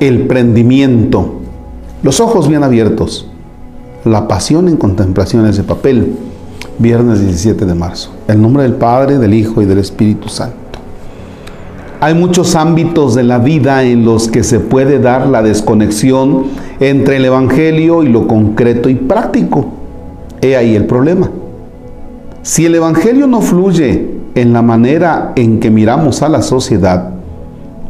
el prendimiento, los ojos bien abiertos, la pasión en contemplaciones de papel, viernes 17 de marzo. El nombre del Padre, del Hijo y del Espíritu Santo. Hay muchos ámbitos de la vida en los que se puede dar la desconexión entre el Evangelio y lo concreto y práctico. He ahí el problema. Si el Evangelio no fluye en la manera en que miramos a la sociedad,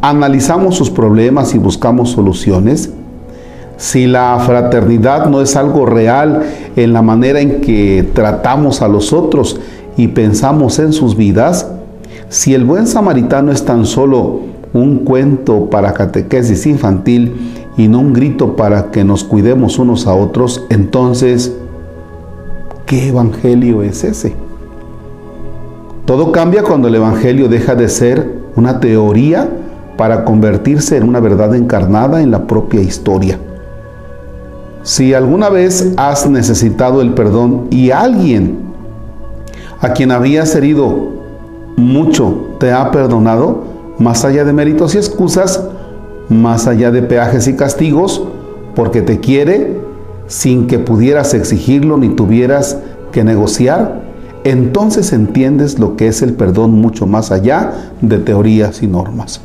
analizamos sus problemas y buscamos soluciones, si la fraternidad no es algo real en la manera en que tratamos a los otros y pensamos en sus vidas, si el buen samaritano es tan solo un cuento para catequesis infantil y no un grito para que nos cuidemos unos a otros, entonces, ¿qué evangelio es ese? Todo cambia cuando el evangelio deja de ser una teoría para convertirse en una verdad encarnada en la propia historia. Si alguna vez has necesitado el perdón y alguien a quien habías herido mucho te ha perdonado, más allá de méritos y excusas, más allá de peajes y castigos, porque te quiere sin que pudieras exigirlo ni tuvieras que negociar, entonces entiendes lo que es el perdón mucho más allá de teorías y normas.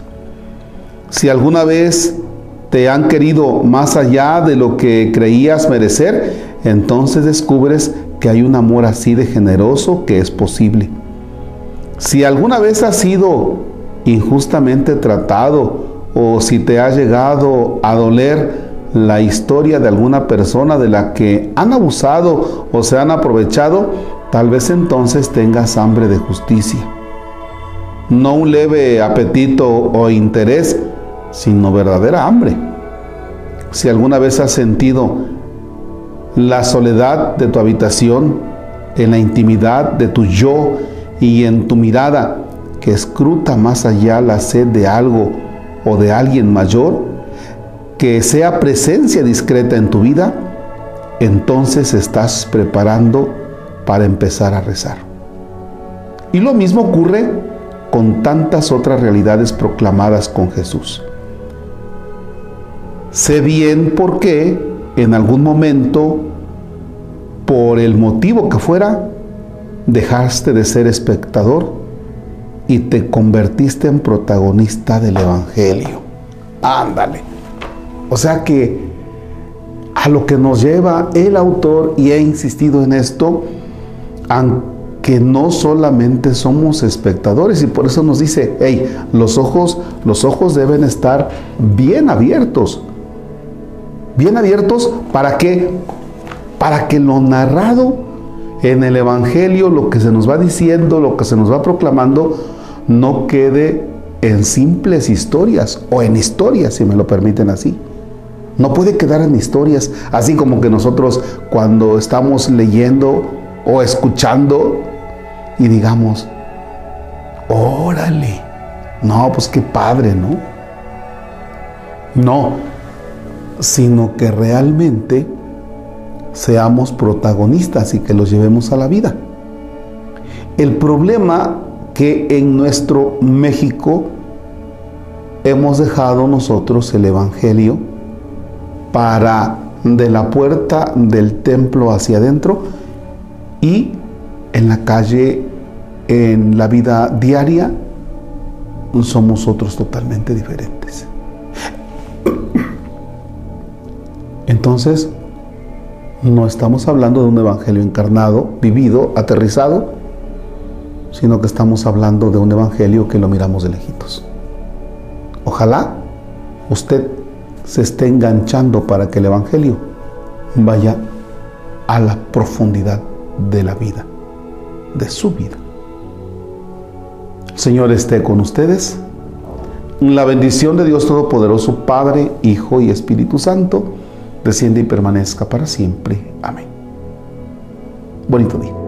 Si alguna vez te han querido más allá de lo que creías merecer, entonces descubres que hay un amor así de generoso que es posible. Si alguna vez has sido injustamente tratado o si te ha llegado a doler la historia de alguna persona de la que han abusado o se han aprovechado, tal vez entonces tengas hambre de justicia. No un leve apetito o interés, sino verdadera hambre. Si alguna vez has sentido la soledad de tu habitación, en la intimidad de tu yo, y en tu mirada que escruta más allá la sed de algo o de alguien mayor, que sea presencia discreta en tu vida, entonces estás preparando para empezar a rezar. Y lo mismo ocurre con tantas otras realidades proclamadas con Jesús. Sé bien por qué en algún momento, por el motivo que fuera, dejaste de ser espectador y te convertiste en protagonista del Evangelio. Ándale. O sea que a lo que nos lleva el autor, y he insistido en esto, aunque no solamente somos espectadores, y por eso nos dice, hey, los ojos, los ojos deben estar bien abiertos. Bien abiertos para que, para que lo narrado en el Evangelio lo que se nos va diciendo, lo que se nos va proclamando, no quede en simples historias o en historias, si me lo permiten así. No puede quedar en historias, así como que nosotros cuando estamos leyendo o escuchando y digamos, órale, no, pues qué padre, ¿no? No, sino que realmente seamos protagonistas y que los llevemos a la vida. El problema que en nuestro México hemos dejado nosotros el Evangelio para de la puerta del templo hacia adentro y en la calle, en la vida diaria, somos otros totalmente diferentes. Entonces, no estamos hablando de un evangelio encarnado, vivido, aterrizado, sino que estamos hablando de un evangelio que lo miramos de lejitos. Ojalá usted se esté enganchando para que el evangelio vaya a la profundidad de la vida, de su vida. El Señor esté con ustedes. La bendición de Dios Todopoderoso, Padre, Hijo y Espíritu Santo, desciende y permanezca para siempre. Amén. Bonito día.